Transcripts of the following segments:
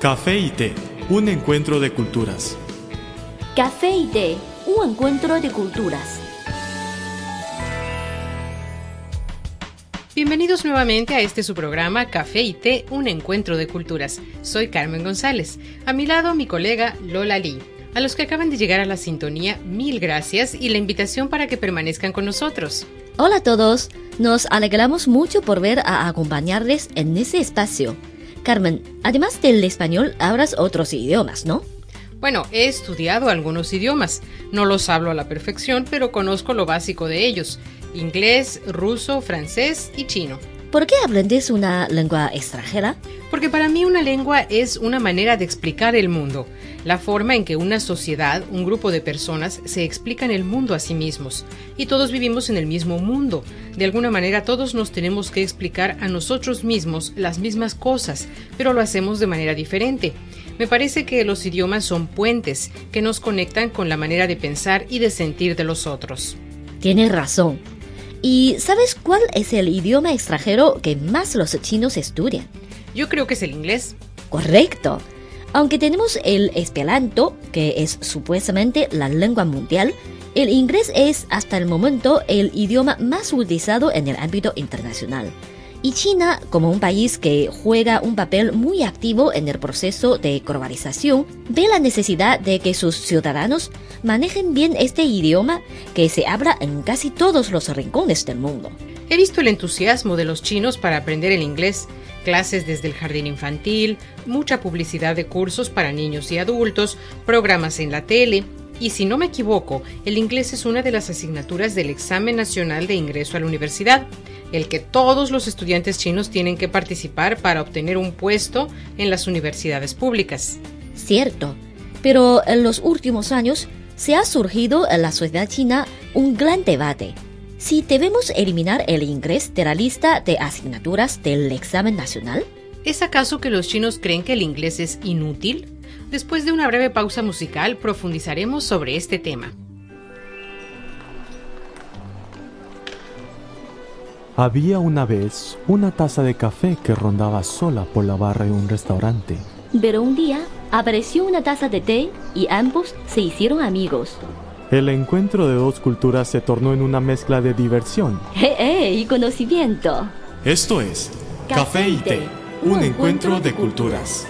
Café y té, un encuentro de culturas. Café y té, un encuentro de culturas. Bienvenidos nuevamente a este su programa Café y té, un encuentro de culturas. Soy Carmen González. A mi lado mi colega Lola Lee. A los que acaban de llegar a la sintonía, mil gracias y la invitación para que permanezcan con nosotros. Hola a todos, nos alegramos mucho por ver a acompañarles en ese espacio. Carmen, además del español, hablas otros idiomas, ¿no? Bueno, he estudiado algunos idiomas. No los hablo a la perfección, pero conozco lo básico de ellos. Inglés, ruso, francés y chino. ¿Por qué aprendes una lengua extranjera? Porque para mí una lengua es una manera de explicar el mundo, la forma en que una sociedad, un grupo de personas, se explican el mundo a sí mismos. Y todos vivimos en el mismo mundo. De alguna manera todos nos tenemos que explicar a nosotros mismos las mismas cosas, pero lo hacemos de manera diferente. Me parece que los idiomas son puentes que nos conectan con la manera de pensar y de sentir de los otros. Tienes razón. ¿Y sabes cuál es el idioma extranjero que más los chinos estudian? Yo creo que es el inglés. Correcto. Aunque tenemos el esperanto, que es supuestamente la lengua mundial, el inglés es hasta el momento el idioma más utilizado en el ámbito internacional. Y China, como un país que juega un papel muy activo en el proceso de globalización, ve la necesidad de que sus ciudadanos manejen bien este idioma que se habla en casi todos los rincones del mundo. He visto el entusiasmo de los chinos para aprender el inglés, clases desde el jardín infantil, mucha publicidad de cursos para niños y adultos, programas en la tele, y si no me equivoco, el inglés es una de las asignaturas del examen nacional de ingreso a la universidad el que todos los estudiantes chinos tienen que participar para obtener un puesto en las universidades públicas. Cierto, pero en los últimos años se ha surgido en la sociedad china un gran debate. Si debemos eliminar el inglés de la lista de asignaturas del examen nacional? ¿Es acaso que los chinos creen que el inglés es inútil? Después de una breve pausa musical profundizaremos sobre este tema. Había una vez una taza de café que rondaba sola por la barra de un restaurante. Pero un día apareció una taza de té y ambos se hicieron amigos. El encuentro de dos culturas se tornó en una mezcla de diversión. ¡Eh, eh! Y conocimiento. Esto es Café y Té, un encuentro de culturas.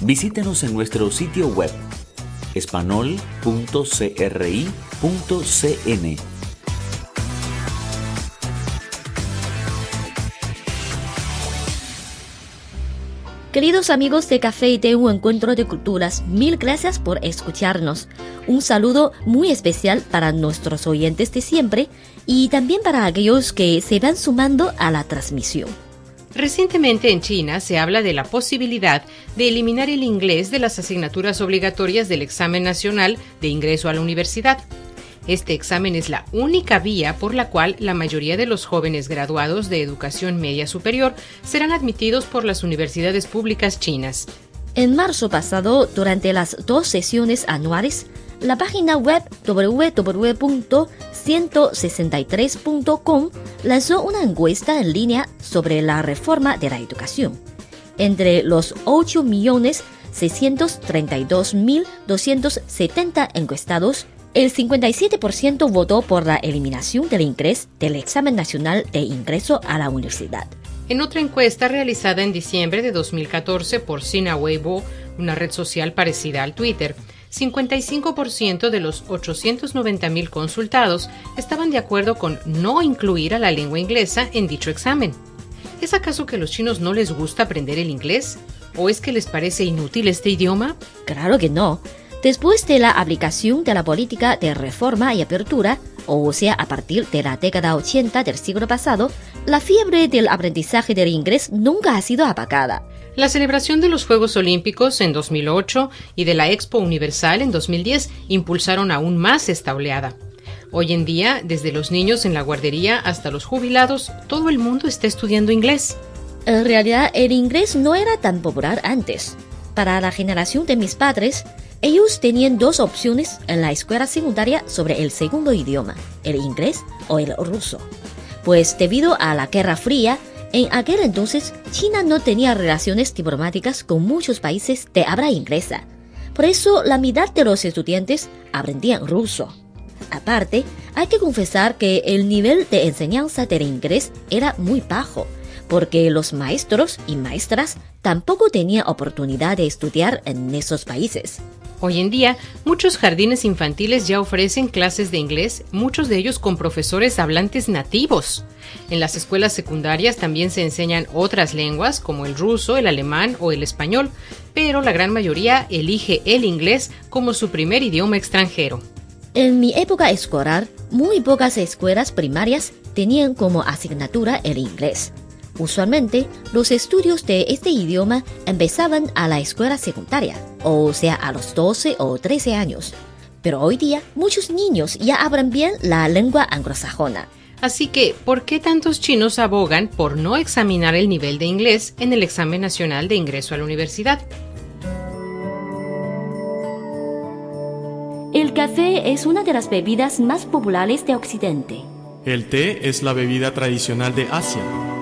Visítenos en nuestro sitio web espanol.cri.cn. Queridos amigos de Café y Té, un encuentro de culturas, mil gracias por escucharnos. Un saludo muy especial para nuestros oyentes de siempre y también para aquellos que se van sumando a la transmisión. Recientemente en China se habla de la posibilidad de eliminar el inglés de las asignaturas obligatorias del examen nacional de ingreso a la universidad. Este examen es la única vía por la cual la mayoría de los jóvenes graduados de educación media superior serán admitidos por las universidades públicas chinas. En marzo pasado, durante las dos sesiones anuales, la página web www.163.com lanzó una encuesta en línea sobre la reforma de la educación. Entre los 8.632.270 encuestados, el 57% votó por la eliminación del inglés del examen nacional de ingreso a la universidad. En otra encuesta realizada en diciembre de 2014 por Sina Weibo, una red social parecida al Twitter, 55% de los 890.000 consultados estaban de acuerdo con no incluir a la lengua inglesa en dicho examen. ¿Es acaso que a los chinos no les gusta aprender el inglés? ¿O es que les parece inútil este idioma? Claro que no. Después de la aplicación de la política de reforma y apertura, o sea, a partir de la década 80 del siglo pasado, la fiebre del aprendizaje del inglés nunca ha sido apagada. La celebración de los Juegos Olímpicos en 2008 y de la Expo Universal en 2010 impulsaron aún más esta oleada. Hoy en día, desde los niños en la guardería hasta los jubilados, todo el mundo está estudiando inglés. En realidad, el inglés no era tan popular antes. Para la generación de mis padres, ellos tenían dos opciones en la escuela secundaria sobre el segundo idioma, el inglés o el ruso. pues debido a la Guerra Fría, en aquel entonces China no tenía relaciones diplomáticas con muchos países de habla inglesa. Por eso la mitad de los estudiantes aprendían ruso. Aparte, hay que confesar que el nivel de enseñanza del inglés era muy bajo, porque los maestros y maestras tampoco tenían oportunidad de estudiar en esos países. Hoy en día, muchos jardines infantiles ya ofrecen clases de inglés, muchos de ellos con profesores hablantes nativos. En las escuelas secundarias también se enseñan otras lenguas como el ruso, el alemán o el español, pero la gran mayoría elige el inglés como su primer idioma extranjero. En mi época escolar, muy pocas escuelas primarias tenían como asignatura el inglés. Usualmente, los estudios de este idioma empezaban a la escuela secundaria, o sea, a los 12 o 13 años. Pero hoy día, muchos niños ya hablan bien la lengua anglosajona. Así que, ¿por qué tantos chinos abogan por no examinar el nivel de inglés en el examen nacional de ingreso a la universidad? El café es una de las bebidas más populares de Occidente. El té es la bebida tradicional de Asia.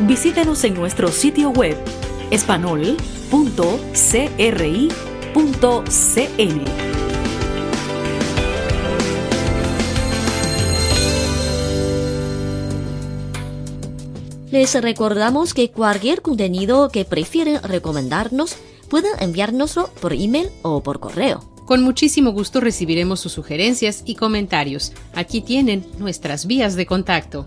Visítenos en nuestro sitio web espanol.cri.cn. Les recordamos que cualquier contenido que prefieren recomendarnos pueden enviárnoslo por email o por correo. Con muchísimo gusto recibiremos sus sugerencias y comentarios. Aquí tienen nuestras vías de contacto.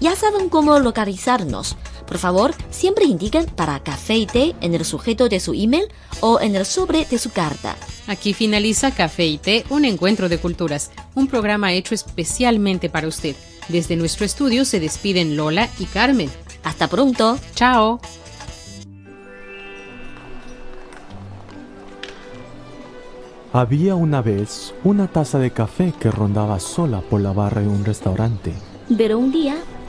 Ya saben cómo localizarnos. Por favor, siempre indiquen para café y té en el sujeto de su email o en el sobre de su carta. Aquí finaliza Café y Té, un encuentro de culturas, un programa hecho especialmente para usted. Desde nuestro estudio se despiden Lola y Carmen. Hasta pronto. Chao. Había una vez una taza de café que rondaba sola por la barra de un restaurante. Pero un día